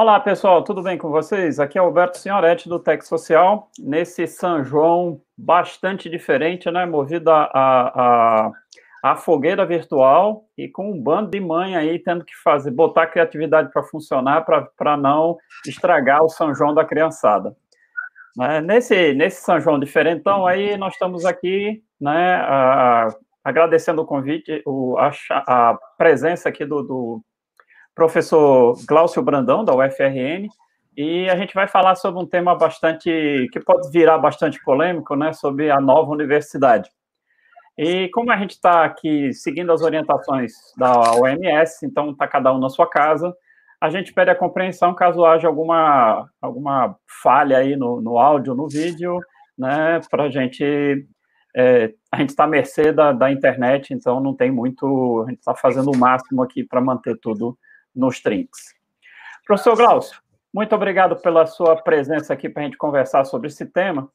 Olá, pessoal, tudo bem com vocês? Aqui é Alberto Senhoretti, do Tech Social, nesse São João bastante diferente, né, movido a, a, a, fogueira virtual e com um bando de mãe aí tendo que fazer, botar a criatividade para funcionar, para não estragar o São João da criançada. Né, nesse, nesse São João diferentão, aí nós estamos aqui, né, a, agradecendo o convite, o, a, a presença aqui do, do professor Glaucio Brandão, da UFRN, e a gente vai falar sobre um tema bastante, que pode virar bastante polêmico, né, sobre a nova universidade. E como a gente está aqui seguindo as orientações da OMS, então está cada um na sua casa, a gente pede a compreensão caso haja alguma, alguma falha aí no, no áudio, no vídeo, né, para a gente é, a gente está à mercê da, da, internet, então não tem muito. A gente está fazendo o máximo aqui para manter tudo nos trinks. Professor Glaucio, muito obrigado pela sua presença aqui para a gente conversar sobre esse tema.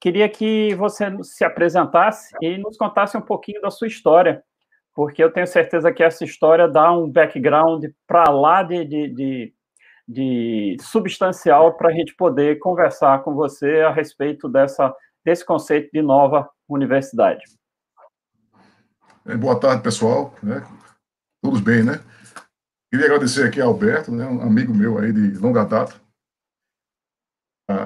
Queria que você se apresentasse e nos contasse um pouquinho da sua história, porque eu tenho certeza que essa história dá um background para lá de, de, de, de substancial para a gente poder conversar com você a respeito dessa, desse conceito de nova universidade. Boa tarde, pessoal. Né? Todos bem, né? Queria agradecer aqui a Alberto, né, um amigo meu aí de longa data,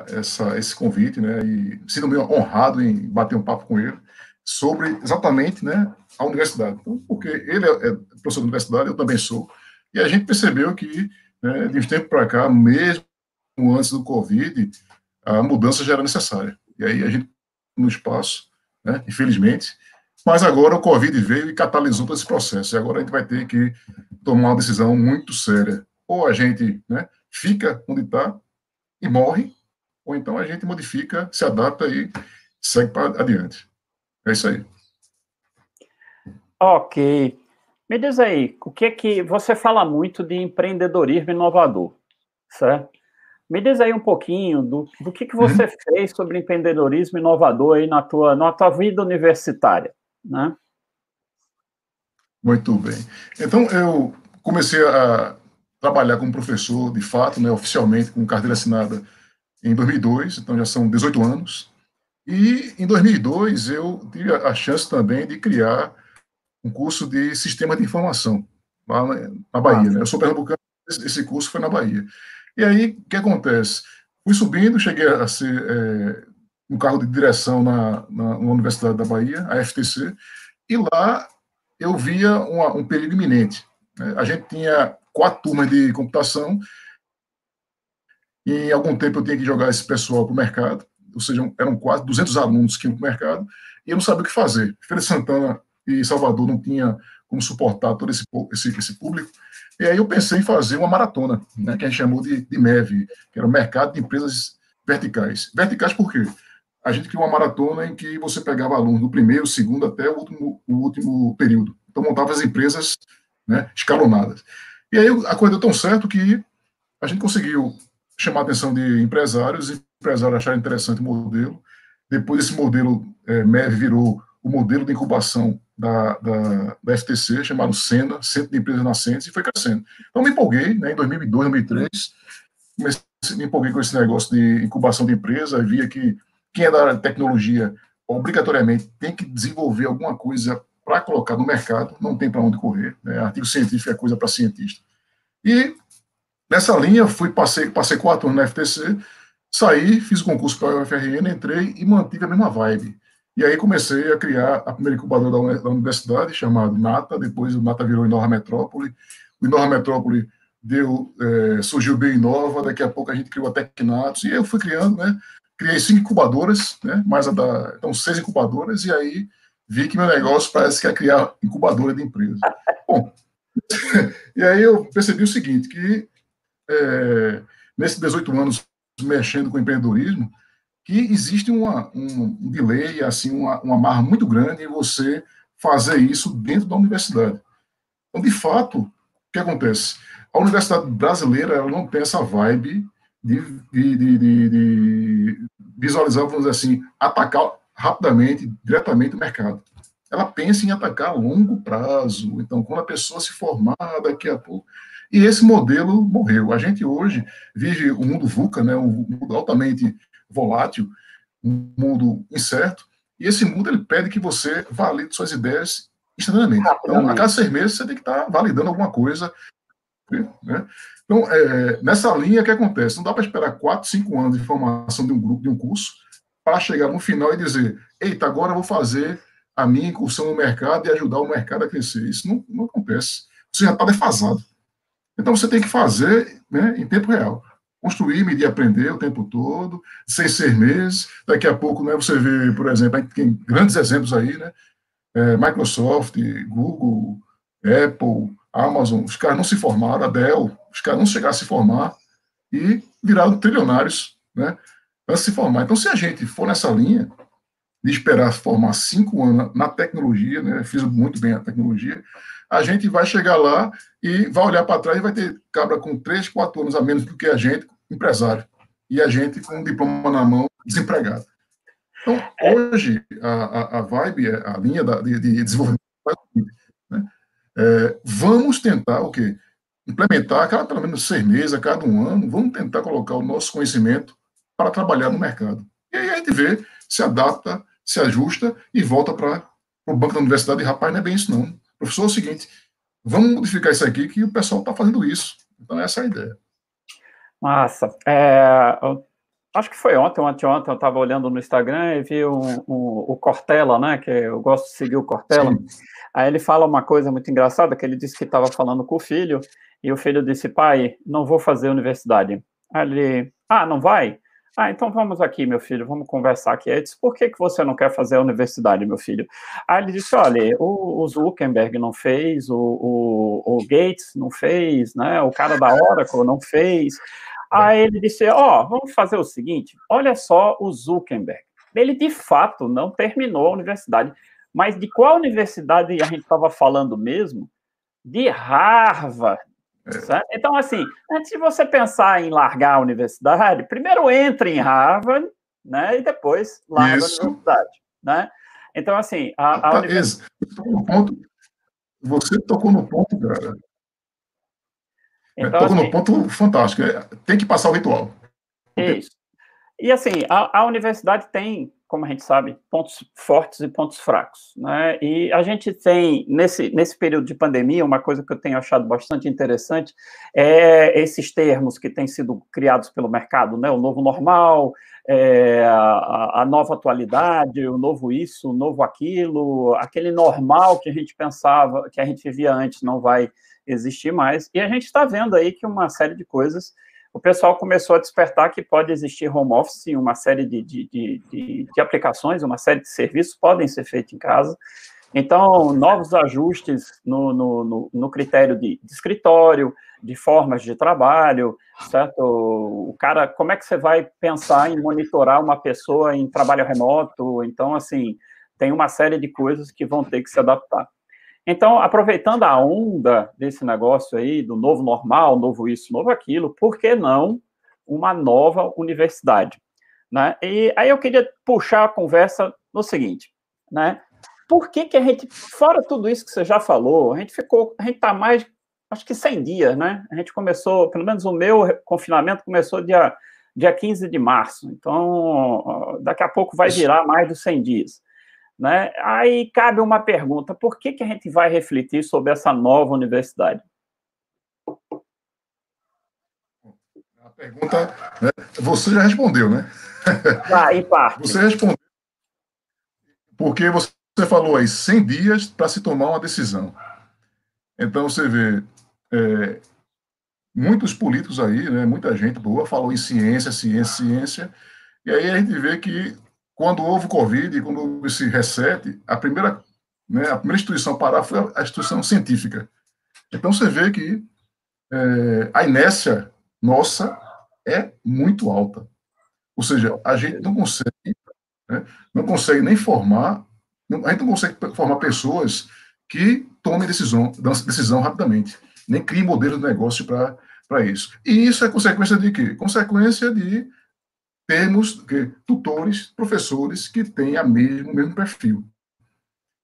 essa, esse convite, né, e sinto me honrado em bater um papo com ele sobre exatamente, né, a universidade. Então, porque ele é, é professor da universidade, eu também sou, e a gente percebeu que, né, de um tempo para cá, mesmo antes do Covid, a mudança já era necessária. E aí a gente, no espaço, né, infelizmente, mas agora o Covid veio e catalisou todo esse processo. E agora a gente vai ter que tomar uma decisão muito séria. Ou a gente né, fica onde está e morre, ou então a gente modifica, se adapta e segue para adiante. É isso aí. Ok. Me diz aí, o que é que você fala muito de empreendedorismo inovador, certo? Me diz aí um pouquinho do, do que, que você uhum. fez sobre empreendedorismo inovador aí na tua, na tua vida universitária né? Muito bem. Então, eu comecei a trabalhar como professor, de fato, né, oficialmente, com carteira assinada em 2002, então já são 18 anos. E em 2002 eu tive a chance também de criar um curso de sistema de informação lá na Bahia. Né? Eu sou pernambucano, esse curso foi na Bahia. E aí, o que acontece? Fui subindo, cheguei a ser é, um cargo de direção na, na, na, Universidade da Bahia, a FTC, e lá eu via uma, um perigo iminente. Né? A gente tinha quatro turmas de computação, e em algum tempo eu tinha que jogar esse pessoal para o mercado, ou seja, eram quase 200 alunos que iam para o mercado, e eu não sabia o que fazer. Feira Santana e Salvador não tinha como suportar todo esse, esse, esse público, e aí eu pensei em fazer uma maratona, né, que a gente chamou de, de MEV, que era o Mercado de Empresas Verticais. Verticais por quê? A gente criou uma maratona em que você pegava alunos do primeiro, segundo até o último, o último período. Então, montava as empresas né, escalonadas. E aí a coisa deu tão certo que a gente conseguiu chamar a atenção de empresários, e empresários acharam interessante o modelo. Depois, esse modelo é, MEV virou o modelo de incubação da, da, da, FTC, chamado SENA, Centro de Empresas Nascentes, e foi crescendo. Então, me empolguei, né, em 2002, 2003, comecei, me empolguei com esse negócio de incubação de empresa, via que quem é da área de tecnologia, obrigatoriamente tem que desenvolver alguma coisa para colocar no mercado, não tem para onde correr. Né? Artigo científico é coisa para cientista. E nessa linha, fui passei, passei quatro anos na FTC, saí, fiz o concurso para a UFRN, entrei e mantive a mesma vibe. E aí comecei a criar a primeira incubadora da, da universidade, chamada Nata, depois o Nata virou Inova Metrópole, o Inova Metrópole deu, é, surgiu bem Inova, daqui a pouco a gente criou a Tecnatos, e eu fui criando, né, criei cinco incubadoras, né, mais a da, então seis incubadoras, e aí vi que meu negócio parece que é criar incubadora de empresa. Bom, e aí eu percebi o seguinte, que é, nesses 18 anos mexendo com empreendedorismo, que existe uma, um, delay, assim, uma, uma marra muito grande em você fazer isso dentro da universidade. Então, de fato, o que acontece? A universidade brasileira ela não tem essa vibe de, de, de, de, dizer assim, atacar rapidamente, diretamente o mercado. Ela pensa em atacar a longo prazo. Então, quando a pessoa se formar daqui a pouco. E esse modelo morreu. A gente hoje vive um mundo VUCA, né, um mundo altamente volátil, um mundo incerto, e esse mundo ele pede que você valide suas ideias instantaneamente. Então, a cada seis meses você tem que estar validando alguma coisa. Né? Então, é, nessa linha, o que acontece? Não dá para esperar quatro, cinco anos de formação de um grupo, de um curso, para chegar no final e dizer: eita, agora eu vou fazer a minha incursão no mercado e ajudar o mercado a crescer. Isso não, não acontece. Você já está defasado. Então, você tem que fazer né, em tempo real. Construir, medir, aprender o tempo todo, seis, seis meses. Daqui a pouco, né, você vê, por exemplo, tem grandes exemplos aí, né? É, Microsoft, Google, Apple, Amazon, os caras não se formaram, a Dell, os caras não chegaram a se formar e viraram trilionários, né? Para se formar. Então, se a gente for nessa linha de esperar formar cinco anos na tecnologia, né? Fiz muito bem a tecnologia, a gente vai chegar lá e vai olhar para trás e vai ter cabra com três, quatro anos a menos do que a gente, empresário, e a gente com um diploma na mão, desempregado. Então, é. hoje, a, a, a vibe, a linha da, de, de desenvolvimento, né? É, vamos tentar o quê? Implementar, cada pelo menos seis meses, a cada um ano, vamos tentar colocar o nosso conhecimento para trabalhar no mercado. E aí a gente vê, se adapta, se ajusta e volta para o banco da universidade. E, rapaz, não é bem isso, não. Professor, é o seguinte, vamos modificar isso aqui, que o pessoal está fazendo isso. Então, essa é a ideia. Massa. É, acho que foi ontem ou anteontem, eu estava olhando no Instagram e vi um, um, o Cortella, né, que eu gosto de seguir o Cortella. Sim. Aí ele fala uma coisa muito engraçada, que ele disse que estava falando com o filho, e o filho disse, pai, não vou fazer universidade. Aí ele, ah, não vai? Ah, então vamos aqui, meu filho, vamos conversar aqui. Aí disse, por que, que você não quer fazer a universidade, meu filho? Aí ele disse, olha, o, o Zuckerberg não fez, o, o, o, Gates não fez, né? O cara da Oracle não fez. Aí ele disse, ó, oh, vamos fazer o seguinte, olha só o Zuckerberg. Ele, de fato, não terminou a universidade. Mas de qual universidade a gente estava falando mesmo? De Harvard, Certo? Então, assim, antes de você pensar em largar a universidade, primeiro entre em Harvard, né, e depois larga Isso. a universidade, né? Então, assim, a, a tá, universidade... Você tocou no ponto, cara. É, então, tocou assim, no ponto fantástico. É, tem que passar o ritual. Isso. E, assim, a, a universidade tem como a gente sabe, pontos fortes e pontos fracos. Né? E a gente tem, nesse, nesse período de pandemia, uma coisa que eu tenho achado bastante interessante é esses termos que têm sido criados pelo mercado, né? o novo normal, é, a, a, nova atualidade, o novo isso, o novo aquilo, aquele normal que a gente pensava, que a gente vivia antes, não vai existir mais. E a gente está vendo aí que uma série de coisas o pessoal começou a despertar que pode existir home office, uma série de, de, de, de, aplicações, uma série de serviços podem ser feitos em casa. Então, novos ajustes no, no, no, no critério de, de, escritório, de formas de trabalho, certo? O cara, como é que você vai pensar em monitorar uma pessoa em trabalho remoto? Então, assim, tem uma série de coisas que vão ter que se adaptar. Então, aproveitando a onda desse negócio aí, do novo normal, novo isso, novo aquilo, por que não uma nova universidade? Né? E aí eu queria puxar a conversa no seguinte, né? Por que, que a gente, fora tudo isso que você já falou, a gente ficou, a gente está mais, acho que 100 dias, né? A gente começou, pelo menos o meu confinamento começou dia, dia 15 de março, então daqui a pouco vai virar mais dos 100 dias. Né? Aí cabe uma pergunta: por que, que a gente vai refletir sobre essa nova universidade? A pergunta, né, você já respondeu, né? Ah, em parte. Você respondeu, porque você falou aí 100 dias para se tomar uma decisão. Então, você vê, é, muitos políticos aí, né, muita gente boa, falou em ciência, ciência, ciência, e aí a gente vê que quando houve o Covid, quando houve esse reset, a primeira, né, a primeira instituição a parar foi a instituição científica. Então você vê que é, a inércia nossa é muito alta. Ou seja, a gente não consegue, né, não consegue nem formar, a gente não consegue formar pessoas que tomem decisão, decisão rapidamente, nem criem modelos de negócio para isso. E isso é consequência de quê? Consequência de temos tutores, professores que têm a mesmo, o mesmo perfil.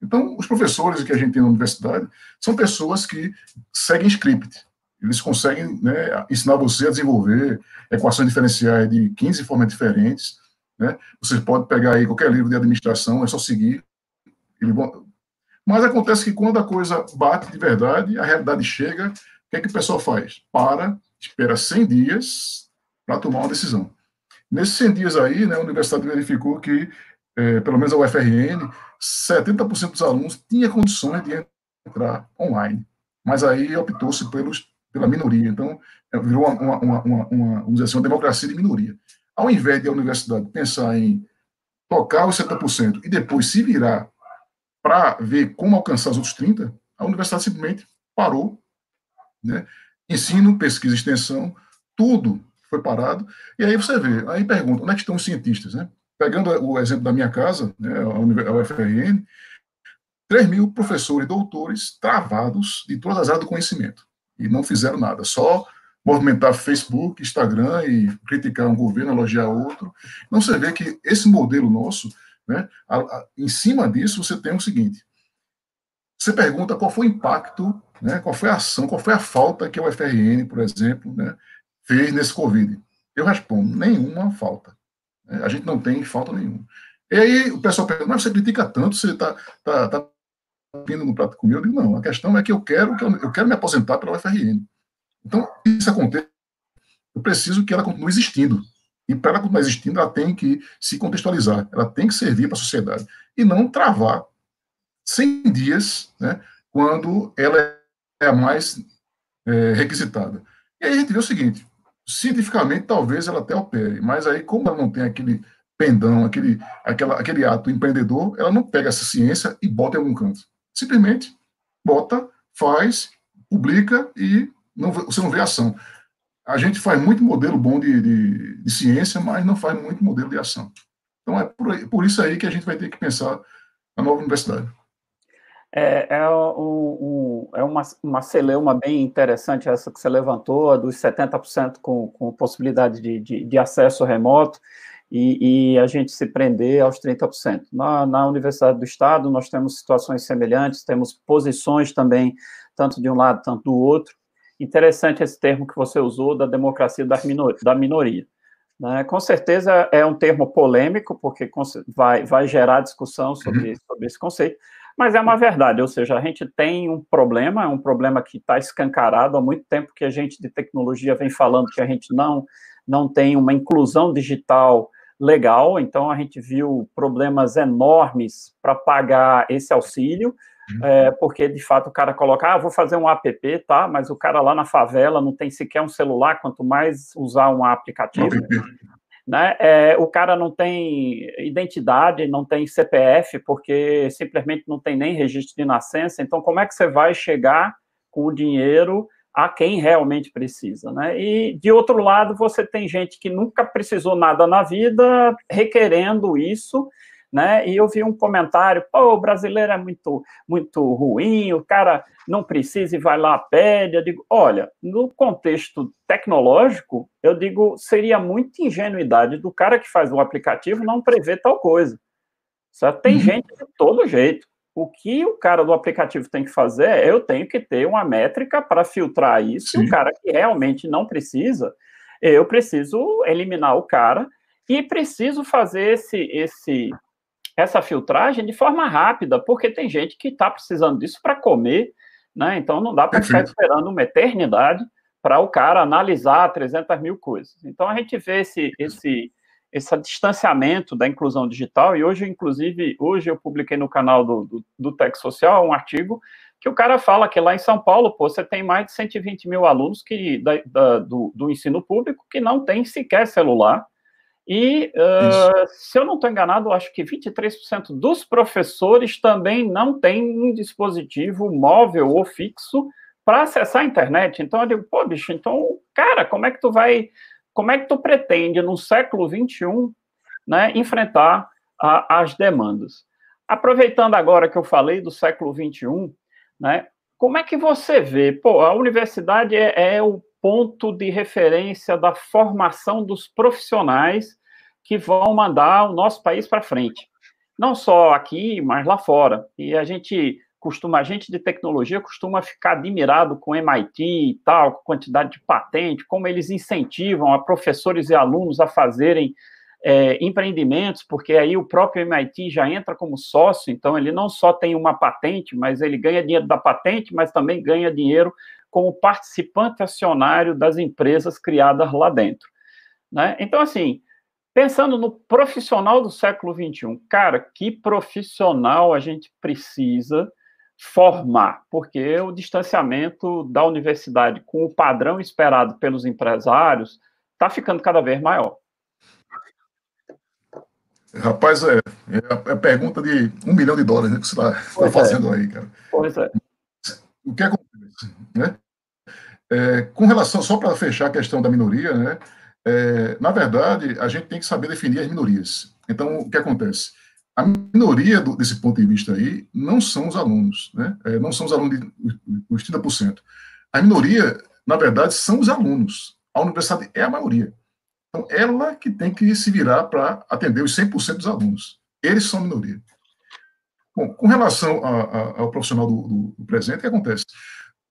Então, os professores que a gente tem na universidade são pessoas que seguem script. Eles conseguem né, ensinar você a desenvolver equações diferenciais de 15 formas diferentes. Né? Você pode pegar aí qualquer livro de administração, é só seguir. Mas acontece que quando a coisa bate de verdade, a realidade chega, o que, é que o pessoal faz? Para, espera 100 dias para tomar uma decisão. Nesses 100 dias aí, né, a universidade verificou que, é, pelo menos a UFRN, 70% dos alunos tinha condições de entrar online. Mas aí optou-se pela minoria. Então, é, virou uma, uma, uma, uma, vamos dizer assim, uma democracia de minoria. Ao invés de a universidade pensar em tocar os 70% e depois se virar para ver como alcançar os outros 30%, a universidade simplesmente parou. Né? Ensino, pesquisa, extensão, tudo foi parado. E aí você vê, aí pergunta, onde é estão os cientistas? Né? Pegando o exemplo da minha casa, né, a UFRN, 3 mil professores, doutores, travados de todas as áreas do conhecimento e não fizeram nada, só movimentar Facebook, Instagram e criticar um governo, elogiar outro. Então você vê que esse modelo nosso, né, a, a, em cima disso você tem o seguinte: você pergunta qual foi o impacto, né, qual foi a ação, qual foi a falta que o FRN, por exemplo, né, fez nesse Covid. Eu respondo: nenhuma falta. Né, a gente não tem falta nenhuma. E aí o pessoal pergunta, mas você critica tanto, você está tá, tá vindo no prato comigo, eu digo, não, a questão é que eu quero, que eu, eu quero me aposentar pela UFRN. Então, isso acontece, eu preciso que ela continue existindo. E para ela continuar existindo, ela tem que se contextualizar, ela tem que servir para a sociedade. E não travar 100 dias, né, quando ela é a mais é, requisitada. E aí a gente vê o seguinte, cientificamente talvez ela até opere, mas aí como ela não tem aquele pendão, aquele, aquela, aquele ato empreendedor, ela não pega essa ciência e bota em algum canto simplesmente bota, faz, publica e não, você não vê ação. A gente faz muito modelo bom de, de, de ciência, mas não faz muito modelo de ação. Então é por, por, isso aí que a gente vai ter que pensar a nova universidade. É, é, um, um, é uma, uma celeuma bem interessante essa que você levantou, dos 70% com, com possibilidade de, de, de acesso remoto e, e, a gente se prender aos 30%. Na, na Universidade do Estado, nós temos situações semelhantes, temos posições também, tanto de um lado, tanto do outro. Interessante esse termo que você usou, da democracia da minoria. Da minoria. Né? Com certeza é um termo polêmico, porque vai, vai gerar discussão sobre, uhum. sobre esse conceito, mas é uma verdade, ou seja, a gente tem um problema, é um problema que está escancarado há muito tempo que a gente de tecnologia vem falando que a gente não, não tem uma inclusão digital legal, então a gente viu problemas enormes para pagar esse auxílio, uhum. é, porque de fato o cara coloca, ah, vou fazer um app, tá? Mas o cara lá na favela não tem sequer um celular, quanto mais usar um aplicativo. Né? É, o cara não tem identidade, não tem CPF, porque simplesmente não tem nem registro de nascença. Então, como é que você vai chegar com o dinheiro a quem realmente precisa, né? E de outro lado, você tem gente que nunca precisou nada na vida requerendo isso, né? E eu vi um comentário, pô, o brasileiro é muito muito ruim, o cara não precisa e vai lá pede. Eu digo, olha, no contexto tecnológico, eu digo, seria muita ingenuidade do cara que faz o aplicativo não prever tal coisa. Só tem uhum. gente de todo jeito. O que o cara do aplicativo tem que fazer é eu tenho que ter uma métrica para filtrar isso. Sim. O cara que realmente não precisa, eu preciso eliminar o cara e preciso fazer esse, esse, essa filtragem de forma rápida, porque tem gente que está precisando disso para comer, né? Então não dá para ficar esperando uma eternidade para o cara analisar 300 mil coisas. Então a gente vê esse, esse esse distanciamento da inclusão digital, e hoje, inclusive, hoje eu publiquei no canal do, do, do Tech Social um artigo que o cara fala que lá em São Paulo, pô, você tem mais de 120 mil alunos que, da, da, do, do, ensino público que não tem sequer celular, e, uh, se eu não estou enganado, acho que 23% dos professores também não têm um dispositivo móvel ou fixo para acessar a internet. Então, eu digo, pô, bicho, então, cara, como é que tu vai como é que tu pretende, no século XXI, né, enfrentar as demandas? Aproveitando agora que eu falei do século XXI, né, como é que você vê? Pô, a universidade é, é o ponto de referência da formação dos profissionais que vão mandar o nosso país para frente. Não só aqui, mas lá fora. E a gente costuma, a gente de tecnologia costuma ficar admirado com MIT e tal, com quantidade de patente, como eles incentivam a professores e alunos a fazerem é, empreendimentos, porque aí o próprio MIT já entra como sócio, então ele não só tem uma patente, mas ele ganha dinheiro da patente, mas também ganha dinheiro como participante acionário das empresas criadas lá dentro. Né? Então, assim, pensando no profissional do século XXI, cara, que profissional a gente precisa formar, porque o distanciamento da universidade com o padrão esperado pelos empresários está ficando cada vez maior. Rapaz, é, é a pergunta de um milhão de dólares né, que você está tá é. fazendo é. aí, cara. Pois é. O que acontece? Né? É, com relação, só para fechar a questão da minoria, né? É, na verdade, a gente tem que saber definir as minorias. Então, o que acontece? A minoria do, desse ponto de vista aí não são os alunos, né? É, não são os alunos, de, os 30%. A minoria, na verdade, são os alunos. A universidade é a maioria. Então, ela que tem que se virar para atender os 100% dos alunos. Eles são a minoria. Bom, com relação a, a, ao profissional do, do, do presente, o que acontece?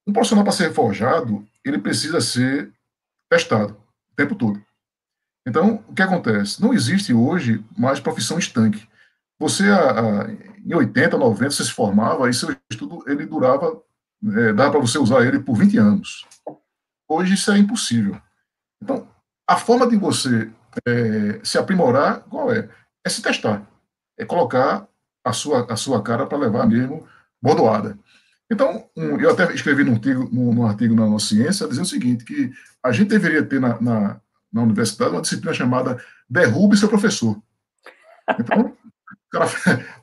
Um profissional, para ser forjado, ele precisa ser testado o tempo todo. Então, o que acontece? Não existe hoje mais profissão estanque. Você, a, a, em 80, 90, você se formava e seu estudo ele durava, é, dava para você usar ele por 20 anos. Hoje isso é impossível. Então, a forma de você é, se aprimorar, qual é? É se testar. É colocar a sua, a sua cara para levar mesmo bordoada. Então, um, eu até escrevi num artigo, num, num artigo na nossa ciência dizendo o seguinte, que a gente deveria ter na, na, na universidade uma disciplina chamada Derrube seu professor. Então, o cara,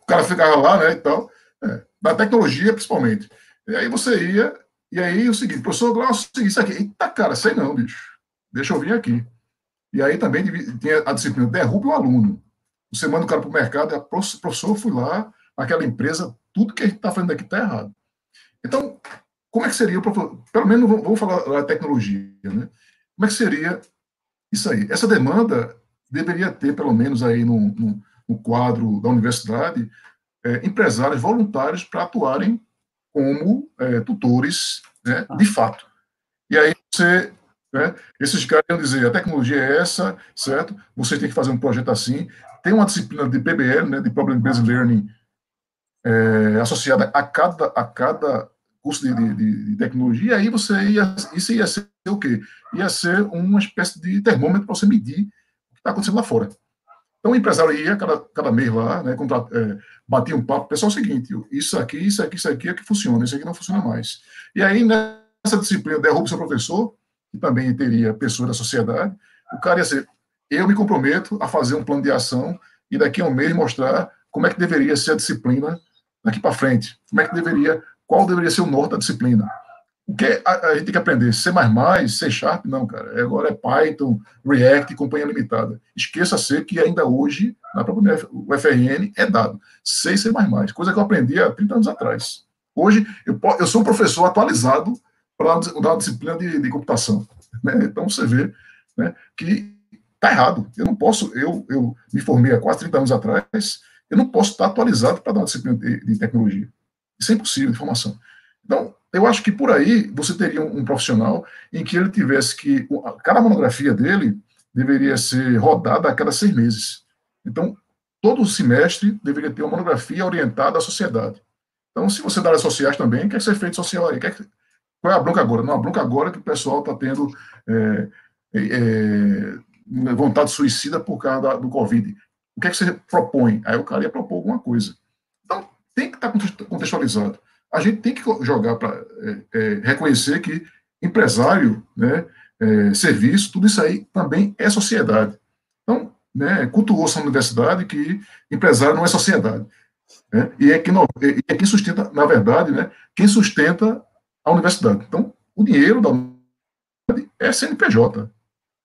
o cara ficava lá, né, e tal, é, da tecnologia principalmente. E aí você ia, e aí o seguinte, professor Glaucio, isso aqui, eita cara, sei não, bicho, deixa eu vir aqui. E aí também tinha a disciplina Derrube o aluno. Você manda o cara para o mercado, professor, eu fui lá, aquela empresa, tudo que a gente está fazendo aqui está errado. Então, como é que seria, pelo menos vamos falar da tecnologia, né? Como é que seria isso aí? Essa demanda deveria ter, pelo menos aí no, no, no quadro da universidade, é, empresários voluntários para atuarem como é, tutores né, de fato. E aí você, né, esses caras iam dizer, a tecnologia é essa, certo? Você tem que fazer um projeto assim. Tem uma disciplina de PBL, né, de Problem Based Learning, é, associada a cada, a cada curso de, de, de, tecnologia, aí você ia, isso ia ser o quê? Ia ser uma espécie de termômetro para você medir o que está acontecendo lá fora. Então o empresário ia cada, cada mês lá, né, contra, é, batia um papo, pessoal, é o seguinte, isso aqui, isso aqui, isso aqui é que funciona, isso aqui não funciona mais. E aí, nessa disciplina, derruba o seu professor, que também teria pessoas da sociedade, o cara ia ser, eu me comprometo a fazer um plano de ação e daqui a um mês mostrar como é que deveria ser a disciplina daqui para frente, como é que deveria qual deveria ser o norte da disciplina. O que a, a gente tem que aprender? C++, C Sharp, não, cara. É, agora é Python, React, companhia limitada. Esqueça-se que ainda hoje, na própria UFRN, é dado C e C++, coisa que eu aprendi há 30 anos atrás. Hoje, eu, eu sou um professor atualizado para dar disciplina de, de computação. Né? Então, você vê né, que está errado. Eu não posso, eu, eu me formei há quase 30 anos atrás, eu não posso estar atualizado para dar uma disciplina de, de tecnologia. Isso é impossível de formação. Então, eu acho que por aí você teria um, um, profissional em que ele tivesse que. Cada monografia dele deveria ser rodada a cada seis meses. Então, todo semestre deveria ter uma monografia orientada à sociedade. Então, se você dá áreas sociais também, quer ser feito social aí? Quer, qual é a bronca agora? Não, a bronca agora é que o pessoal está tendo é, é, vontade suicida por causa da, do Covid. O que é que você propõe? Aí o cara ia propor alguma coisa tem que estar contextualizado. A gente tem que jogar para é, é, reconhecer que empresário, né, é, serviço, tudo isso aí também é sociedade. Então, né, cultuou-se na universidade que empresário não é sociedade. Né, e, é que e é quem sustenta, na verdade, né, quem sustenta a universidade. Então, o dinheiro da universidade é CNPJ.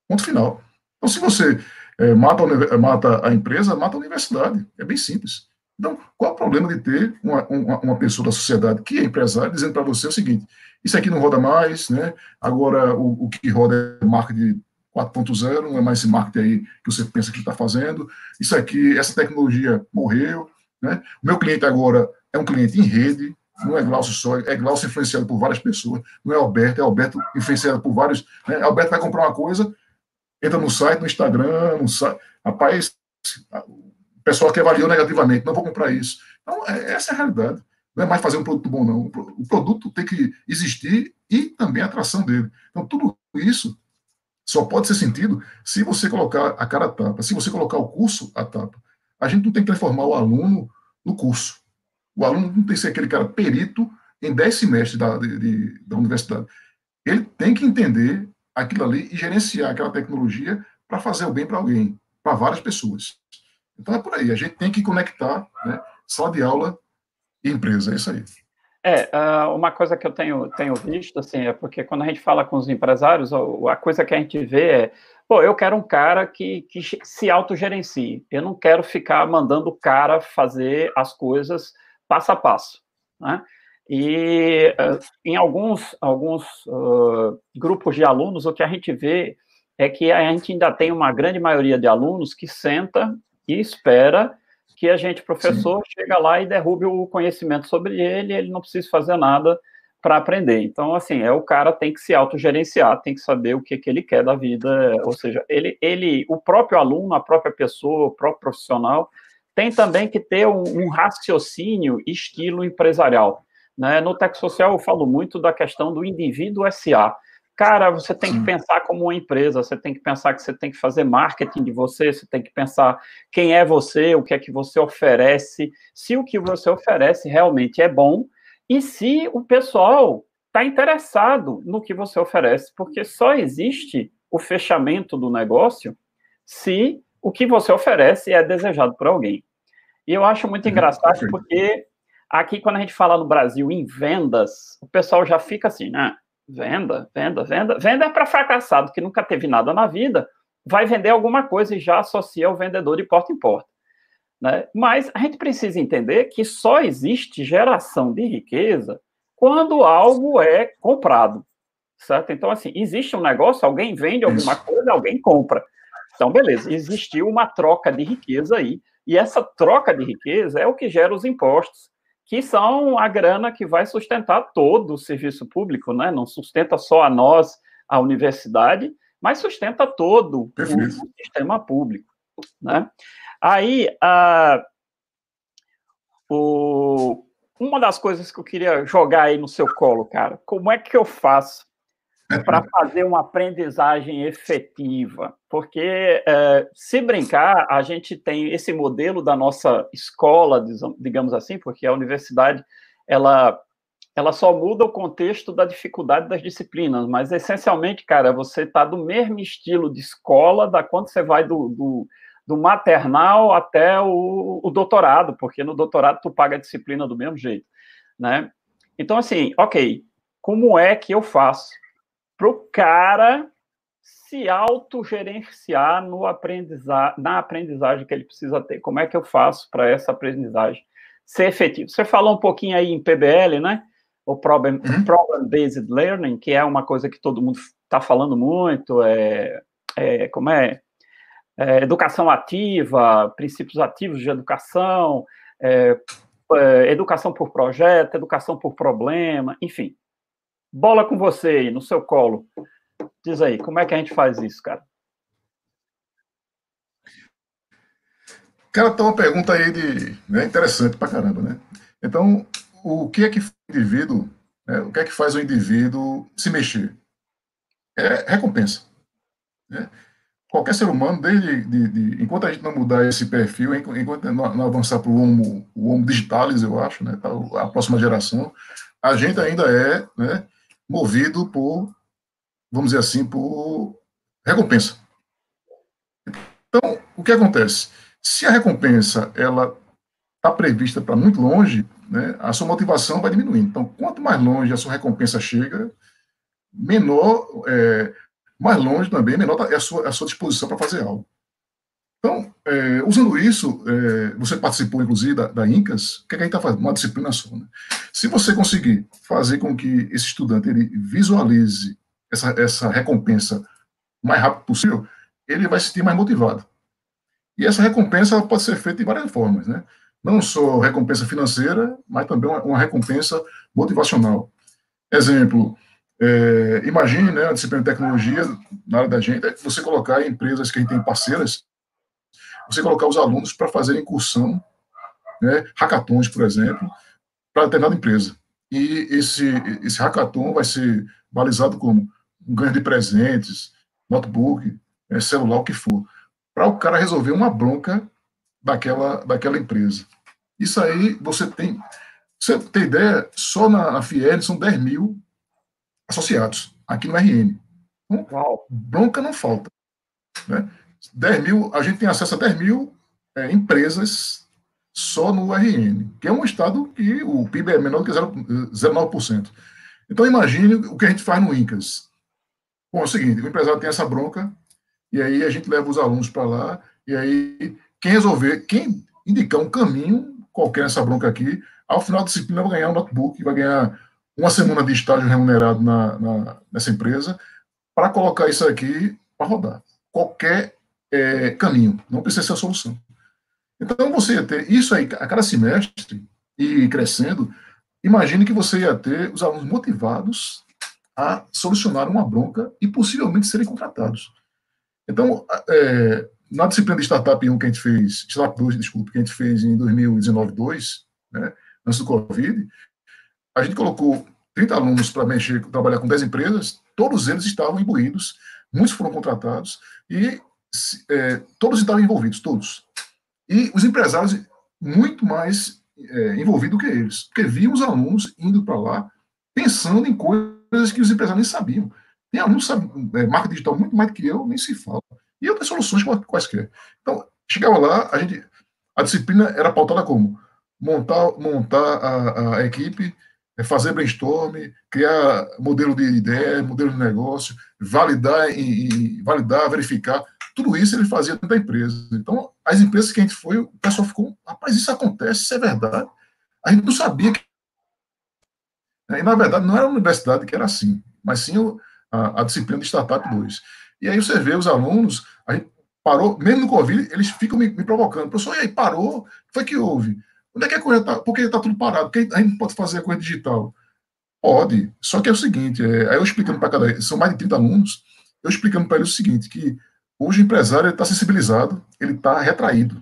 Ponto final. Então, se você é, mata, a, mata a empresa, mata a universidade. É bem simples. Então, qual o problema de ter uma, uma, uma pessoa da sociedade que é empresário dizendo para você o seguinte: isso aqui não roda mais, né? agora o, o que roda é marketing 4.0, não é mais esse marketing aí que você pensa que está fazendo, isso aqui, essa tecnologia morreu. Né? O meu cliente agora é um cliente em rede, não é Glaucio só, é Glaucio influenciado por várias pessoas, não é Alberto, é Alberto influenciado por vários. Né? Alberto vai comprar uma coisa, entra no site, no Instagram, no site, rapaz, pessoal que avaliou negativamente, não vou comprar isso. Então, é, essa é a realidade. Não é mais fazer um produto bom, não. O produto tem que existir e também a atração dele. Então, tudo isso só pode ser sentido se você colocar a cara a tapa, se você colocar o curso a tapa. A gente não tem que transformar o aluno no curso. O aluno não tem que ser aquele cara perito em 10 semestres da, de, da universidade. Ele tem que entender aquilo ali e gerenciar aquela tecnologia para fazer o bem para alguém, para várias pessoas. Então é por aí. A gente tem que conectar né, sala de aula e empresa. É isso aí. É, ah, uma coisa que eu tenho, tenho visto, assim, é porque quando a gente fala com os empresários, a coisa que a gente vê é, pô, eu quero um cara que, que se autogerencie, eu não quero ficar mandando o cara fazer as coisas passo a passo, né? E uh, em alguns, alguns uh, grupos de alunos, o que a gente vê é que a gente ainda tem uma grande maioria de alunos que senta e espera que a gente, professor, Sim. chega lá e derrube o conhecimento sobre ele, ele não precisa fazer nada para aprender. Então, assim, é o cara tem que se autogerenciar, tem que saber o que, que ele quer da vida, ou seja, ele, ele, o próprio aluno, a própria pessoa, o próprio profissional, tem também que ter um, um raciocínio estilo empresarial. Né? No Tech Social eu falo muito da questão do indivíduo SA. Cara, você tem que pensar como uma empresa, você tem que pensar que você tem que fazer marketing de você, você tem que pensar quem é você, o que é que você oferece, se o que você oferece realmente é bom e se o pessoal está interessado no que você oferece, porque só existe o fechamento do negócio se o que você oferece é desejado por alguém. E eu acho muito uhum, engraçado porque aqui, quando a gente fala no Brasil em vendas, o pessoal já fica assim, né? Venda, venda, venda. Venda é para fracassado que nunca teve nada na vida, vai vender alguma coisa e já associa o vendedor de porta em porta. Né? Mas a gente precisa entender que só existe geração de riqueza quando algo é comprado, certo? Então, assim, existe um negócio, alguém vende alguma coisa, alguém compra. Então, beleza, existiu uma troca de riqueza aí, e essa troca de riqueza é o que gera os impostos, que são a grana que vai sustentar todo o serviço público, né? Não sustenta só a nós, a universidade, mas sustenta todo Perfeito. o sistema público, né? Aí, a, o, uma das coisas que eu queria jogar aí no seu colo, cara, como é que eu faço para fazer uma aprendizagem efetiva? Porque, é, se brincar, a gente tem esse modelo da nossa escola, digamos assim, porque a universidade, ela, ela só muda o contexto da dificuldade das disciplinas, mas, essencialmente, cara, você está do mesmo estilo de escola da quando você vai do, do, do maternal até o, o doutorado, porque no doutorado tu paga a disciplina do mesmo jeito, né? Então, assim, ok, como é que eu faço para o cara se autogerenciar no aprendizar, na aprendizagem que ele precisa ter. Como é que eu faço para essa aprendizagem ser efetiva? Você falou um pouquinho aí em PBL, né? O Problem, uhum. problem Based Learning, que é uma coisa que todo mundo está falando muito, é, é, como é? é? Educação ativa, princípios ativos de educação, é, é, educação por projeto, educação por problema, enfim. Bola com você aí, no seu colo. Diz aí, como é que a gente faz isso, cara? Cara, tá uma pergunta aí de, né, interessante pra caramba, né? Então, o que é que o indivíduo, né, o que é que faz o indivíduo se mexer? É recompensa. Né? Qualquer ser humano, desde de, de, enquanto a gente não mudar esse perfil, enquanto não, avançar para o homo, homo digitalis, eu acho, né, a próxima geração, a gente ainda é né, movido por, vamos dizer assim, por recompensa. Então, o que acontece? Se a recompensa ela está prevista para muito longe, né, a sua motivação vai diminuir. Então, quanto mais longe a sua recompensa chega, menor, é, mais longe também, menor é a sua, a sua disposição para fazer algo. Então, é, usando isso, é, você participou, inclusive, da, da INCAS, o que, é que a gente está fazendo? Uma disciplina só. Né? Se você conseguir fazer com que esse estudante ele visualize essa, essa recompensa o mais rápido possível, ele vai se sentir mais motivado. E essa recompensa pode ser feita de várias formas. Né? não só recompensa financeira, mas também uma, recompensa motivacional. Exemplo, é, imagine né, a disciplina de tecnologia na área da gente, é você colocar em empresas que a gente tem parceiras, você colocar os alunos para fazerem incursão, né, hackathons, por exemplo, para determinada empresa. E esse, esse hackathon vai ser balizado como um ganho de presentes, notebook, é, celular, o que for, para o cara resolver uma bronca daquela, daquela empresa. Isso aí você tem. Você tem ideia, só na, na Fiel são 10 mil associados, aqui no RN. Então, bronca não falta. Né? 10 mil, a gente tem acesso a 10 mil é, empresas só no RN, que é um estado que o PIB é menor do que 0,9%. Então, imagine o que a gente faz no INCAS. Bom, é o seguinte, o empresário tem essa bronca, e aí a gente leva os alunos para lá, e aí quem resolver, quem indicar um caminho qualquer nessa bronca aqui, ao final da disciplina vai ganhar um notebook, vai ganhar uma semana de estágio remunerado na, na nessa empresa, para colocar isso aqui para rodar. Qualquer é, caminho, não precisa ser a solução. Então, você ter isso aí a cada semestre e crescendo, imagine que você ia ter os alunos motivados a solucionar uma bronca e possivelmente serem contratados. Então, é, na disciplina de Startup 1 que a gente fez, Startup 2, desculpe, que a gente fez em 2019, 2, né, antes do Covid, a gente colocou 30 alunos para mexer, trabalhar com 10 empresas, todos eles estavam imbuídos, muitos foram contratados e é, todos estavam envolvidos, todos. E os empresários muito mais é, envolvidos do que eles, porque viam os alunos indo para lá pensando em coisas que os empresários nem sabiam. Tem alunos que é, marca digital muito mais do que eu, nem se fala. E outras soluções quaisquer. Então, chegava lá, a gente, a disciplina era pautada como? Montar, montar a, a equipe, é, fazer brainstorm, criar modelo de ideia, modelo de negócio, validar, e, e validar, verificar. Tudo isso ele fazia dentro da empresa. Então, as empresas que a gente foi, o pessoal ficou, rapaz, isso acontece, isso é verdade. A gente não sabia que. E, na verdade, não era a universidade que era assim, mas sim a, a disciplina de Startup 2. E aí você vê os alunos, a gente parou, mesmo no Covid, eles ficam me, me provocando. Professor, e aí, parou? O que foi que houve? Onde é que a coisa está? Por que está tudo parado? Porque a gente pode fazer a coisa digital? Pode, só que é o seguinte, é, aí eu explicando para cada, são mais de 30 alunos, eu explicando para eles o seguinte, que hoje o empresário está sensibilizado, ele está retraído.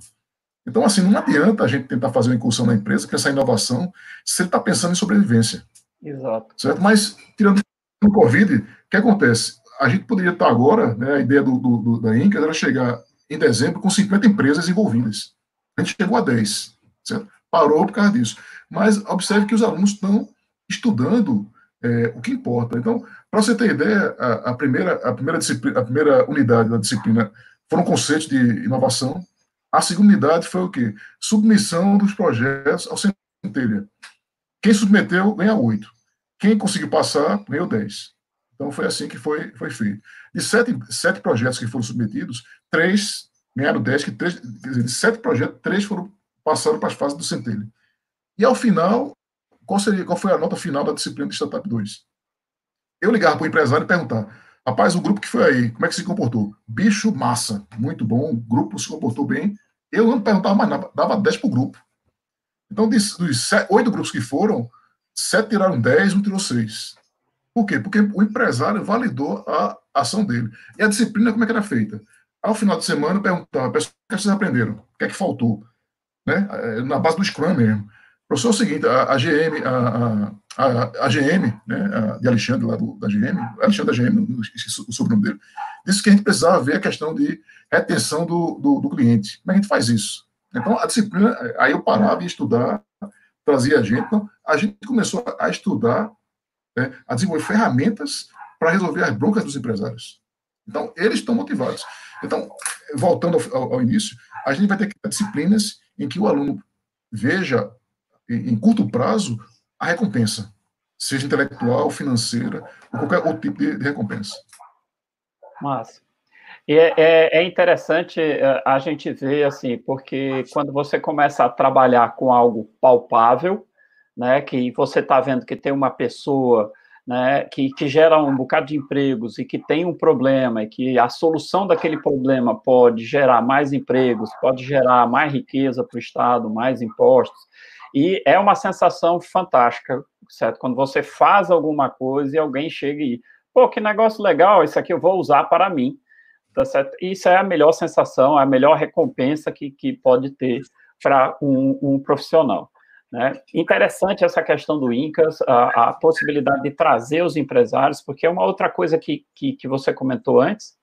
Então, assim, não adianta a gente tentar fazer uma incursão na empresa, que essa inovação, se ele está pensando em sobrevivência. Exato. Certo? Mas, tirando o Covid, o que acontece? a gente poderia estar agora, né, a ideia do, do, da Incas era chegar em dezembro com 50 empresas envolvidas. A gente chegou a 10, certo? Parou por causa disso. Mas observe que os alunos estão estudando é, o que importa. Então, para você ter ideia, a, a, primeira, a, primeira disciplina, a primeira unidade da disciplina foram conceitos de inovação. A segunda unidade foi o quê? Submissão dos projetos ao Centelha. Quem submeteu ganha 8. Quem conseguiu passar ganhou 10. Então, foi assim que foi, foi feito. De sete, sete projetos que foram submetidos, três ganharam dez, que três, dizer, de sete projetos, três foram passaram para as fases do centelho. E, ao final, qual, seria, qual foi a nota final da disciplina de Startup 2? Eu ligava para o empresário e perguntar, rapaz, o grupo que foi aí, como é que se comportou? Bicho, massa, muito bom, o grupo se comportou bem. Eu não perguntava mais nada, dava 10 para o grupo. Então, dos, oito grupos que foram, sete tiraram 10, um tirou seis. Por quê? Porque o empresário validou a ação dele. E a disciplina, como é que era feita? Ao final de semana, perguntava, pessoal, o que vocês aprenderam? O que é que faltou? Né? É, na base do Scrum mesmo. Professor, é o seguinte, a, a GM, a, a, GM, né, a, de Alexandre, lá do, da GM, Alexandre da GM, o sobrenome dele, disse que a gente precisava ver a questão de retenção do, do, do cliente. Como é que a gente faz isso? Então, a disciplina, aí eu parava e estudar, trazia a gente, então, a gente começou a estudar né, a desenvolver ferramentas para resolver as broncas dos empresários. Então, eles estão motivados. Então, voltando ao, ao, início, a gente vai ter disciplinas em que o aluno veja, em, em curto prazo, a recompensa, seja intelectual, financeira, ou qualquer outro tipo de, recompensa. Massa. E é, é, é, interessante é, a gente ver, assim, porque quando você começa a trabalhar com algo palpável, né, que você está vendo que tem uma pessoa né, que, que gera um bocado de empregos e que tem um problema, e que a solução daquele problema pode gerar mais empregos, pode gerar mais riqueza para o Estado, mais impostos, e é uma sensação fantástica, certo? Quando você faz alguma coisa e alguém chega e, pô, que negócio legal, isso aqui eu vou usar para mim, tá certo? Isso é a melhor sensação, a melhor recompensa que, que pode ter para um, um profissional. Né? Interessante essa questão do Incas, a, a, possibilidade de trazer os empresários, porque é uma outra coisa que, que, que você comentou antes,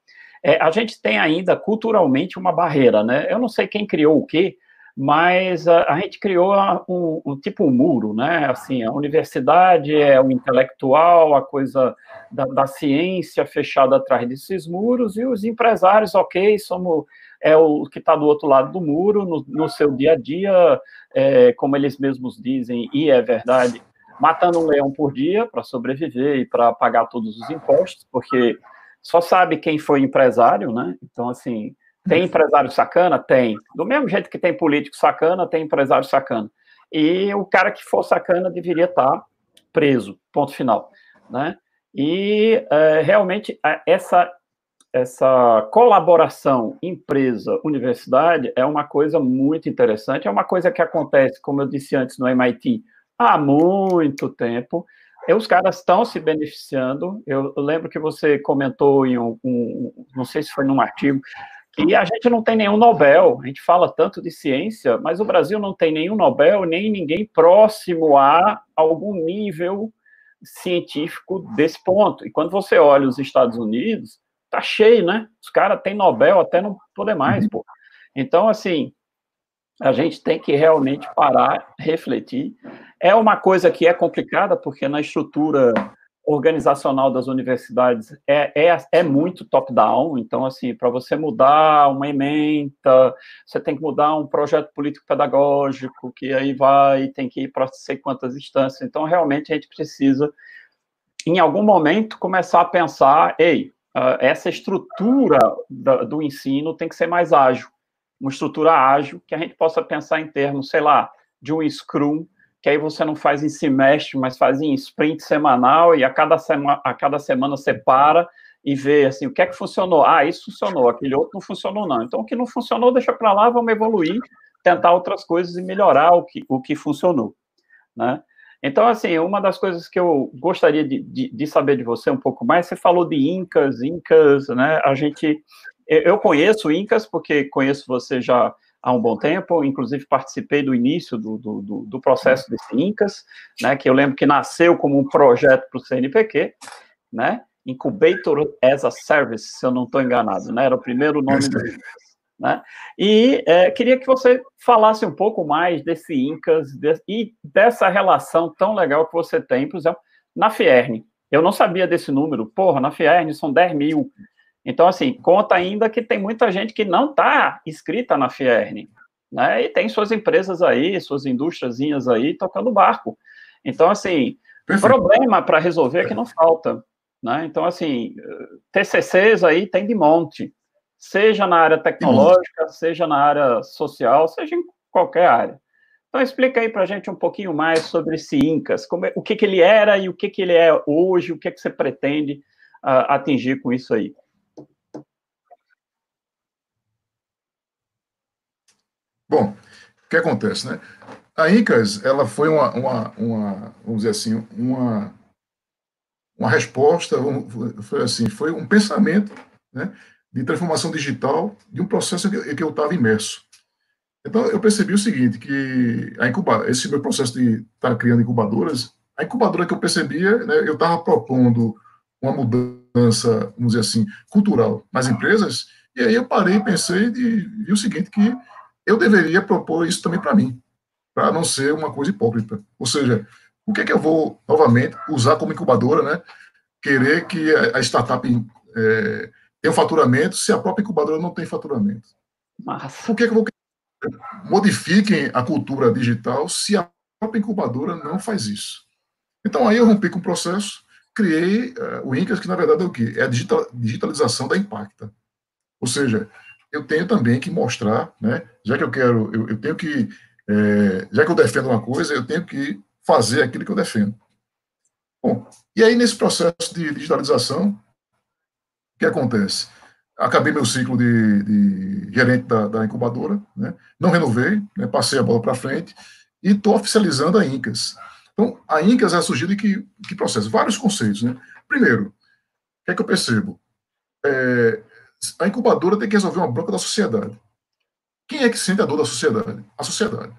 é, a gente tem ainda culturalmente uma barreira, né? Eu não sei quem criou o quê, mas a, a gente criou um, um, tipo um muro, né? Assim, a universidade é o intelectual, a coisa da, da ciência fechada atrás desses muros, e os empresários, ok, somos é o que está do outro lado do muro, no, no seu dia a dia, é, como eles mesmos dizem, e é verdade, matando um leão por dia para sobreviver e para pagar todos os impostos, porque só sabe quem foi empresário, né? Então, assim, tem empresário sacana? Tem. Do mesmo jeito que tem político sacana, tem empresário sacana. E o cara que for sacana deveria estar preso, ponto final, né? E é, realmente essa essa colaboração empresa-universidade é uma coisa muito interessante, é uma coisa que acontece, como eu disse antes, no MIT há muito tempo, e os caras estão se beneficiando. Eu, eu, lembro que você comentou em um, um, não sei se foi num artigo, que a gente não tem nenhum Nobel, a gente fala tanto de ciência, mas o Brasil não tem nenhum Nobel, nem ninguém próximo a algum nível científico desse ponto. E quando você olha os Estados Unidos, tá cheio, né? Os caras têm Nobel até não poder mais, uhum. pô. Então, assim, a gente tem que realmente parar, refletir. É uma coisa que é complicada, porque na estrutura organizacional das universidades é, é, é muito top-down, então, assim, para você mudar uma ementa, você tem que mudar um projeto político-pedagógico, que aí vai, tem que ir para sei quantas instâncias, então, realmente, a gente precisa, em algum momento, começar a pensar, ei, uh, essa estrutura do ensino tem que ser mais ágil, uma estrutura ágil que a gente possa pensar em termos, sei lá, de um Scrum, que aí você não faz em semestre, mas faz em sprint semanal e a cada, sema, a cada semana separa e vê assim, o que é que funcionou? Ah, isso funcionou, aquele outro não funcionou não. Então, o que não funcionou, deixa para lá, vamos evoluir, tentar outras coisas e melhorar o que, o que funcionou, né? Então, assim, uma das coisas que eu gostaria de, de, de, saber de você um pouco mais, você falou de Incas, Incas, né? A gente, eu conheço Incas porque conheço você já há um bom tempo, inclusive participei do início do, do, do processo desse Incas, né? Que eu lembro que nasceu como um projeto para o CNPq, né? Incubator as a Service, se eu não estou enganado, né? Era o primeiro nome do né? E é, queria que você falasse um pouco mais desse Incas de, e dessa relação tão legal que você tem, por exemplo, na Fierne. Eu não sabia desse número. Porra, na Fierne são 10 mil. Então, assim, conta ainda que tem muita gente que não está inscrita na Fierne, né? E tem suas empresas aí, suas indústriazinhas aí tocando barco. Então, assim, Perfeito. problema para resolver é que não falta, né? Então, assim, TCCs aí tem de monte seja na área tecnológica, seja na área social, seja em qualquer área. Então, explica aí para a gente um pouquinho mais sobre esse Incas, como é, o que, que ele era e o que, que ele é hoje, o que, que você pretende uh, atingir com isso aí. Bom, o que acontece, né? A Incas, ela foi uma, uma, uma vamos dizer assim, uma, uma resposta, foi assim, foi um pensamento, né, de transformação digital de um processo em que eu estava imerso. Então, eu percebi o seguinte, que a esse meu processo de estar tá criando incubadoras, a incubadora que eu percebia, né, eu estava propondo uma mudança, vamos dizer assim, cultural nas empresas, e aí eu parei e pensei e vi o seguinte, que eu deveria propor isso também para mim, para não ser uma coisa hipócrita. Ou seja, o que é que eu vou, novamente, usar como incubadora, né? Querer que a startup é, o faturamento se a própria incubadora não tem faturamento. Massa. Por que, que eu vou modifiquem a cultura digital se a própria incubadora não faz isso? Então aí eu rompi com o processo, criei uh, o Incas, que na verdade é o quê? É a digital, digitalização da Impacta. Ou seja, eu tenho também que mostrar, né, já que eu quero, eu, eu tenho que, é, já que eu defendo uma coisa, eu tenho que fazer aquilo que eu defendo. Bom, e aí nesse processo de digitalização, o que acontece? Acabei meu ciclo de, de gerente da, da, incubadora, né? não renovei, né? passei a bola para frente e estou oficializando a Incas. Então, a Incas é surgida de que, que processo? Vários conceitos. Né? Primeiro, o que é que eu percebo? É, a incubadora tem que resolver uma bronca da sociedade. Quem é que sente a dor da sociedade? A sociedade.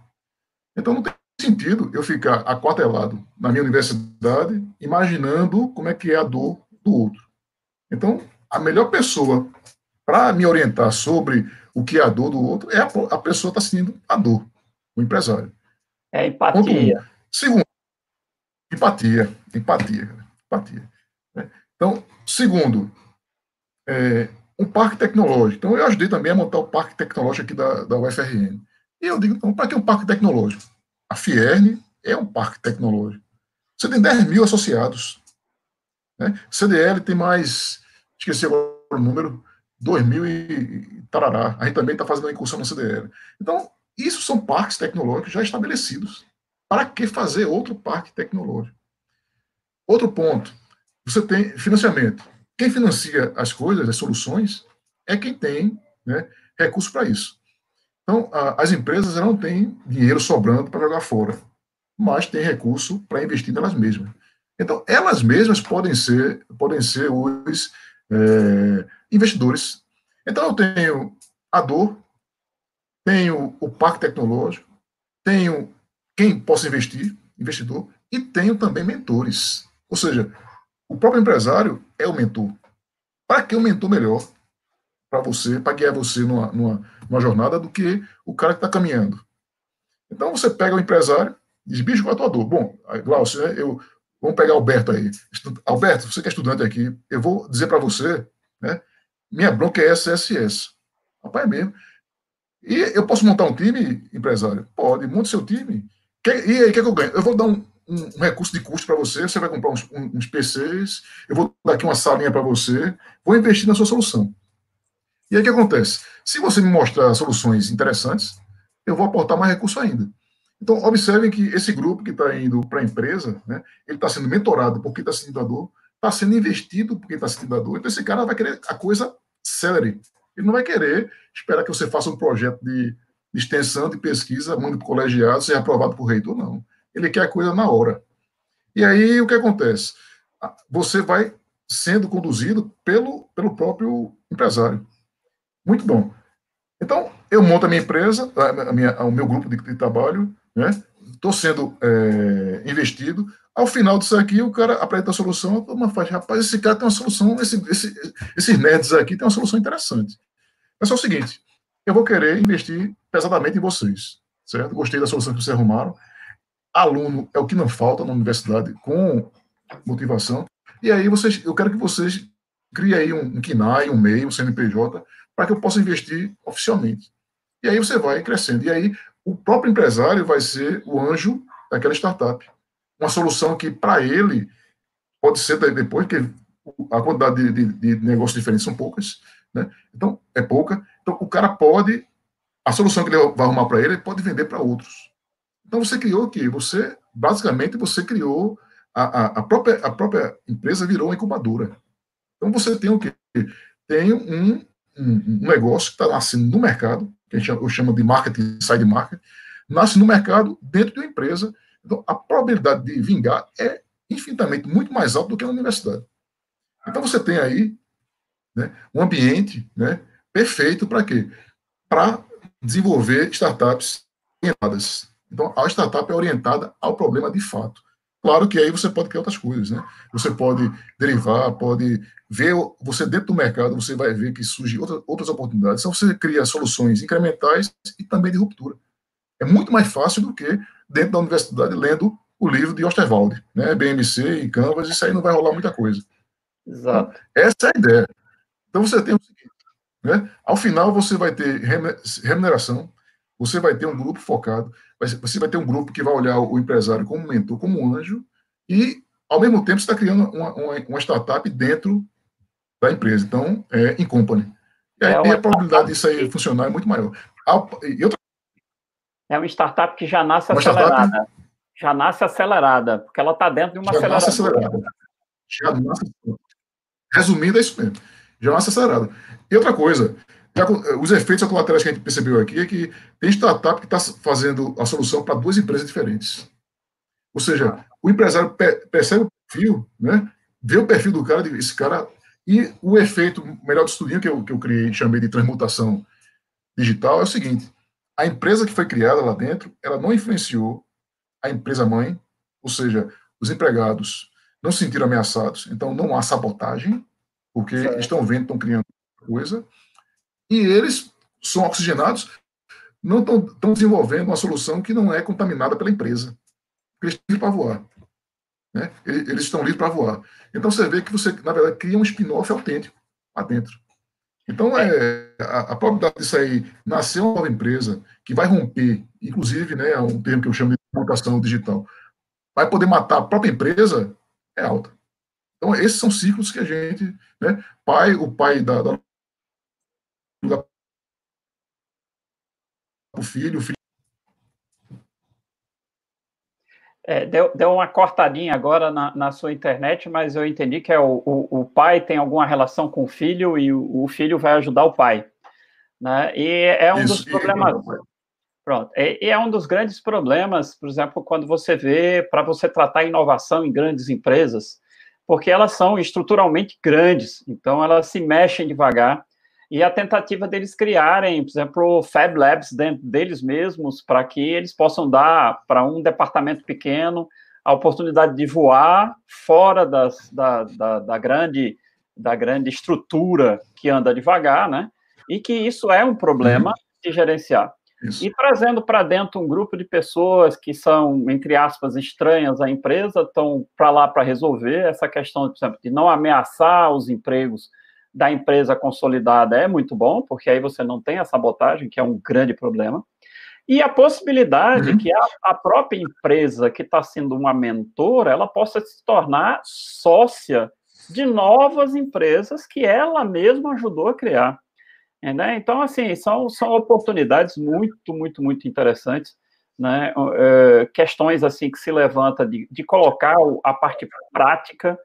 Então, não tem sentido eu ficar aquartelado na minha universidade, imaginando como é que é a dor do outro. Então, a melhor pessoa para me orientar sobre o que é a dor do outro é a, a pessoa que está sentindo a dor, o empresário. É empatia. Um. Segundo, empatia, empatia, empatia. Né? Então, segundo, é, um parque tecnológico. Então, eu ajudei também a montar o parque tecnológico aqui da, da UFRN. E eu digo, então, para que um parque tecnológico? A Fierne é um parque tecnológico. Você tem 10 mil associados. Né? CDL tem mais, esqueci agora o número, 2 mil e tarará. A gente também está fazendo uma incursão no CDL. Então, isso são parques tecnológicos já estabelecidos. Para que fazer outro parque tecnológico? Outro ponto, você tem financiamento. Quem financia as coisas, as soluções, é quem tem né, recurso para isso. Então, a, as empresas não têm dinheiro sobrando para jogar fora, mas têm recurso para investir nelas mesmas. Então, elas mesmas podem ser, podem ser os é, investidores. Então, eu tenho a dor, tenho o parque tecnológico, tenho quem possa investir, investidor, e tenho também mentores. Ou seja, o próprio empresário é o mentor. Para que o mentor melhor? Para você, para guiar você numa, numa, numa, jornada do que o cara que está caminhando. Então você pega o empresário e diz, bicho, qual é a tua dor? Bom, Glaucio, né, eu, vamos pegar Alberto aí. Alberto, você que é estudante aqui, eu vou dizer para você, né, minha bronca é SSS. Rapaz, é mesmo. E eu posso montar um time, empresário? Pode, monte seu time. e aí, o que, é que eu ganho? Eu vou dar um, um, um recurso de custo para você, você vai comprar uns, uns PCs, eu vou dar aqui uma salinha para você, vou investir na sua solução. E aí o que acontece? Se você me mostrar soluções interessantes, eu vou aportar mais recurso ainda. Então, observem que esse grupo que está indo para a empresa, né, ele está sendo mentorado porque está sentindo a está sendo investido porque está sentindo a. Então, esse cara vai querer a coisa célere. Ele não vai querer esperar que você faça um projeto de extensão de pesquisa, mande para o colegiado, seja aprovado por reitor, não ele quer a coisa na hora. E aí o que acontece? Você vai sendo conduzido pelo, pelo próprio empresário. Muito bom. Então, eu monto a minha empresa, a minha, o meu grupo de, de trabalho, né? Estou sendo é, investido. Ao final disso aqui, o cara apresenta a solução, uma faz, rapaz, esse cara tem uma solução, esse, esse, esses nerds aqui tem uma solução interessante. Mas é o seguinte, eu vou querer investir pesadamente em vocês, certo? Gostei da solução que vocês arrumaram, aluno é o que não falta na universidade com motivação. E aí vocês, eu quero que vocês criem aí um, um KINAI, um MEI, um CNPJ, para que eu possa investir oficialmente. E aí você vai crescendo. E aí o próprio empresário vai ser o anjo daquela startup. Uma solução que, para ele, pode ser depois, que a quantidade de, de, de negócios diferentes são poucas, né? Então, é pouca. Então, o cara pode, a solução que ele vai arrumar para ele, ele pode vender para outros. Então você criou o quê? Você, basicamente, você criou a, a, a, própria, a própria empresa virou uma incubadora. Então você tem o quê? Tem um, um, um negócio que está nascendo no mercado, que a gente eu chamo de marketing side market, nasce no mercado dentro de uma empresa. Então a probabilidade de vingar é infinitamente muito mais alta do que na universidade. Então você tem aí né, um ambiente né, perfeito para quê? Para desenvolver startups orientadas então, a startup é orientada ao problema de fato. Claro que aí você pode criar outras coisas, né? Você pode derivar, pode ver, você dentro do mercado, você vai ver que surgem outras, outras oportunidades. Então, você cria soluções incrementais e também de ruptura. É muito mais fácil do que dentro da universidade lendo o livro de Osterwald, né? BMC e Canvas, isso aí não vai rolar muita coisa. Exato. Essa é a ideia. Então, você tem o seguinte, né? Ao final, você vai ter remuneração, você vai ter um grupo focado, você vai ter um grupo que vai olhar o empresário como mentor, como um anjo, e, ao mesmo tempo, você está criando uma, uma, uma, startup dentro da empresa. Então, é em company. E aí, é a probabilidade disso aí funcionar é muito maior. Outra... É uma startup que já nasce uma acelerada. Startup, Já nasce acelerada, porque ela está dentro de uma já nasce acelerada. Já nasce Resumindo, é isso mesmo. Já nasce acelerada. E outra coisa, os efeitos colaterais que a gente percebeu aqui é que tem startup que está fazendo a solução para duas empresas diferentes. Ou seja, o empresário percebe o perfil, né? vê o perfil do cara, esse cara, e o efeito melhor do estudinho que eu, que eu criei, chamei de transmutação digital, é o seguinte: a empresa que foi criada lá dentro, ela não influenciou a empresa mãe, ou seja, os empregados não se sentiram ameaçados, então não há sabotagem, porque certo. estão vendo, estão criando coisa, e eles são oxigenados, não estão desenvolvendo uma solução que não é contaminada pela empresa. Eles estão livres para voar. Né? Eles estão livres para voar. Então você vê que você, na verdade, cria um spin-off autêntico lá dentro. Então, é, a, a probabilidade disso aí nascer uma nova empresa que vai romper, inclusive, né, é um termo que eu chamo de comunicação digital, vai poder matar a própria empresa, é alta. Então, esses são ciclos que a gente, né, pai, o pai da, da o filho, o filho É, deu, deu uma cortadinha agora na, na, sua internet, mas eu entendi que é o, o, o, pai tem alguma relação com o filho e o, o filho vai ajudar o pai. Né? E é um Isso, dos problemas. Pronto. E, é um dos grandes problemas, por exemplo, quando você vê para você tratar inovação em grandes empresas, porque elas são estruturalmente grandes, então elas se mexem devagar e a tentativa deles criarem, por exemplo, Fab Labs dentro deles mesmos, para que eles possam dar para um departamento pequeno a oportunidade de voar fora das, da, da, da, grande, da grande estrutura que anda devagar, né? E que isso é um problema uhum. de gerenciar. Isso. E trazendo para dentro um grupo de pessoas que são, entre aspas, estranhas à empresa, estão para lá para resolver essa questão, por exemplo, de não ameaçar os empregos da empresa consolidada é muito bom, porque aí você não tem a sabotagem, que é um grande problema. E a possibilidade uhum. que a, a, própria empresa que está sendo uma mentora, ela possa se tornar sócia de novas empresas que ela mesma ajudou a criar. Né? Então, assim, são, são oportunidades muito, muito, muito interessantes. Né? Uh, questões assim que se levanta de, de colocar a parte prática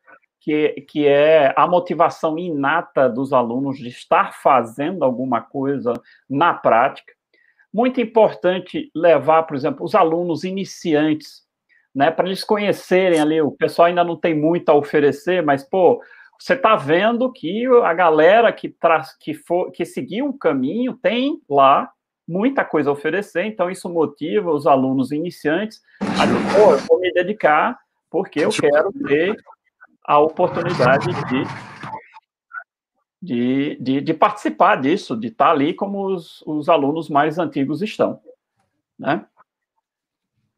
que, que é a motivação inata dos alunos de estar fazendo alguma coisa na prática. Muito importante levar, por exemplo, os alunos iniciantes, né, para eles conhecerem ali, o pessoal ainda não tem muito a oferecer, mas, pô, você está vendo que a galera que, traz, que, for, que seguiu o caminho tem lá muita coisa a oferecer, então isso motiva os alunos iniciantes a dizer, pô, eu vou me dedicar porque eu quero ter a oportunidade de, de, de, de participar disso, de estar ali como os, os alunos mais antigos estão. Né?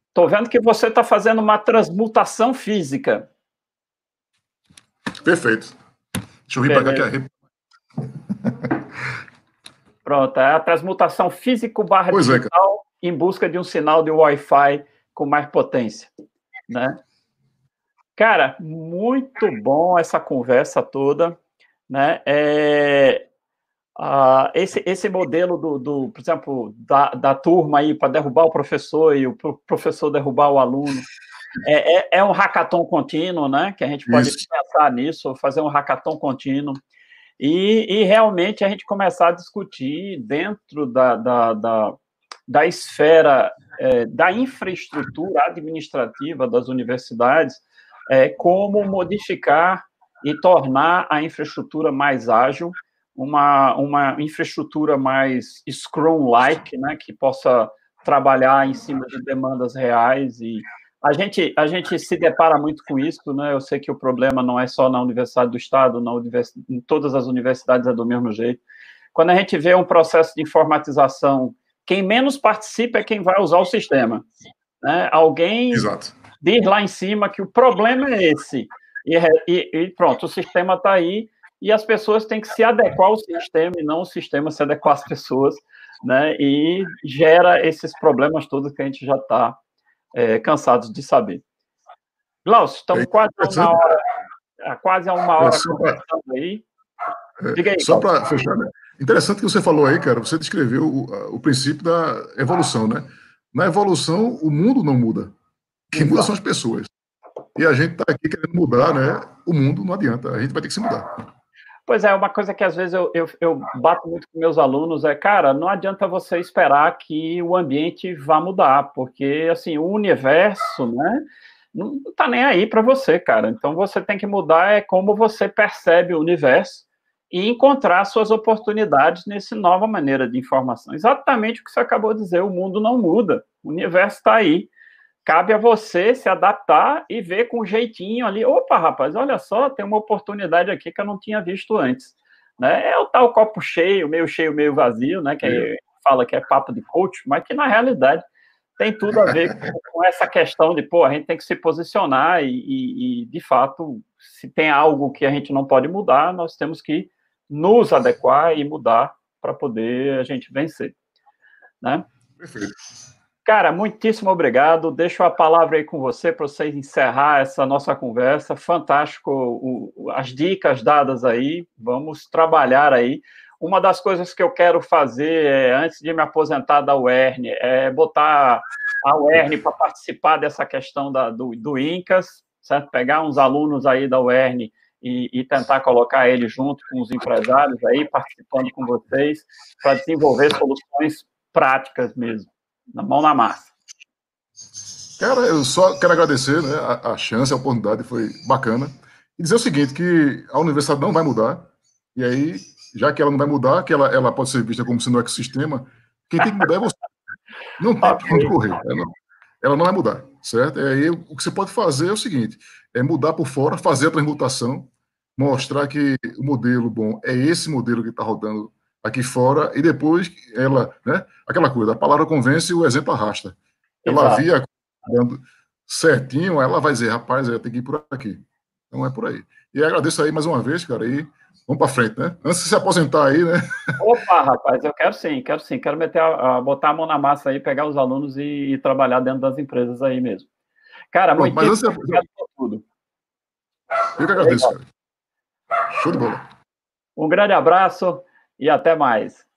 Estou vendo que você está fazendo uma transmutação física. Perfeito. Deixa eu vir para cá que é. Pronto, é a transmutação físico barra pois é, digital é, em busca de um sinal de Wi-Fi com mais potência, né? Cara, muito bom essa conversa toda, né? É, uh, esse, esse modelo do, do, por exemplo, da, da turma aí para derrubar o professor e o professor derrubar o aluno, é, é, é um hackathon contínuo, né? Que a gente pode Isso. pensar nisso, fazer um hackathon contínuo. E, e, realmente a gente começar a discutir dentro da, da, da, da esfera é, da infraestrutura administrativa das universidades é, como modificar e tornar a infraestrutura mais ágil, uma, uma infraestrutura mais Scrum-like, né, que possa trabalhar em cima de demandas reais e a gente, a gente se depara muito com isso, né? Eu sei que o problema não é só na Universidade do Estado, na univers... em todas as universidades é do mesmo jeito. Quando a gente vê um processo de informatização, quem menos participa é quem vai usar o sistema. Né? Alguém Exato diz lá em cima que o problema é esse. E, e, e pronto, o sistema está aí e as pessoas têm que se adequar ao sistema e não o sistema se adequar às pessoas, né? E gera esses problemas todos que a gente já está é, cansados de saber. Glaucio, estamos quase a uma hora, quase a uma hora conversando aí. É, Diga aí. Só para fechar, né? Interessante que você falou aí, cara, você descreveu o, o princípio da evolução, né? Na evolução, o mundo não muda. Quem muda são as pessoas. E a gente está aqui querendo mudar, né? O mundo não adianta, a gente vai ter que se mudar. Pois é, uma coisa que às vezes eu, eu, eu, bato muito com meus alunos é, cara, não adianta você esperar que o ambiente vá mudar, porque, assim, o universo, né, não tá nem aí para você, cara. Então, você tem que mudar é como você percebe o universo e encontrar suas oportunidades nessa nova maneira de informação. Exatamente o que você acabou de dizer, o mundo não muda, o universo está aí. Cabe a você se adaptar e ver com jeitinho ali. Opa, rapaz, olha só, tem uma oportunidade aqui que eu não tinha visto antes. Né? É o tal copo cheio, meio cheio, meio vazio, né? Que é. fala que é papo de coach, mas que na realidade tem tudo a ver com essa questão de, pô, a gente tem que se posicionar e, e, e, de fato, se tem algo que a gente não pode mudar, nós temos que nos adequar e mudar para poder a gente vencer, né? Perfeito. Cara, muitíssimo obrigado. Deixo a palavra aí com você para você encerrar essa nossa conversa. Fantástico o, as dicas dadas aí. Vamos trabalhar aí. Uma das coisas que eu quero fazer é, antes de me aposentar da UERN é botar a UERN para participar dessa questão da, do, do INCAS, certo? Pegar uns alunos aí da UERN e, e, tentar colocar eles junto com os empresários aí, participando com vocês, para desenvolver soluções práticas mesmo na mão na massa. Cara, eu só quero agradecer né, a, a, chance, a oportunidade, foi bacana. E dizer o seguinte, que a universidade não vai mudar, e aí, já que ela não vai mudar, que ela, ela pode ser vista como sendo um ecossistema, quem tem que mudar é você. Não tem okay. onde correr. Ela não, ela não vai mudar, certo? E aí, o que você pode fazer é o seguinte, é mudar por fora, fazer a transmutação, mostrar que o modelo bom é esse modelo que está rodando aqui fora, e depois ela, né, aquela coisa, a palavra convence e o exemplo arrasta. Ela Exato. via dando certinho, ela vai dizer, rapaz, eu tenho que ir por aqui. Então é por aí. E agradeço aí mais uma vez, cara, e vamos para frente, né? Antes de se aposentar aí, né? Opa, rapaz, eu quero sim, quero sim, quero meter a, a botar a mão na massa aí, pegar os alunos e, e, trabalhar dentro das empresas aí mesmo. Cara, muito obrigado por tudo. Eu que agradeço, cara. Show de bola. Um grande abraço e até mais.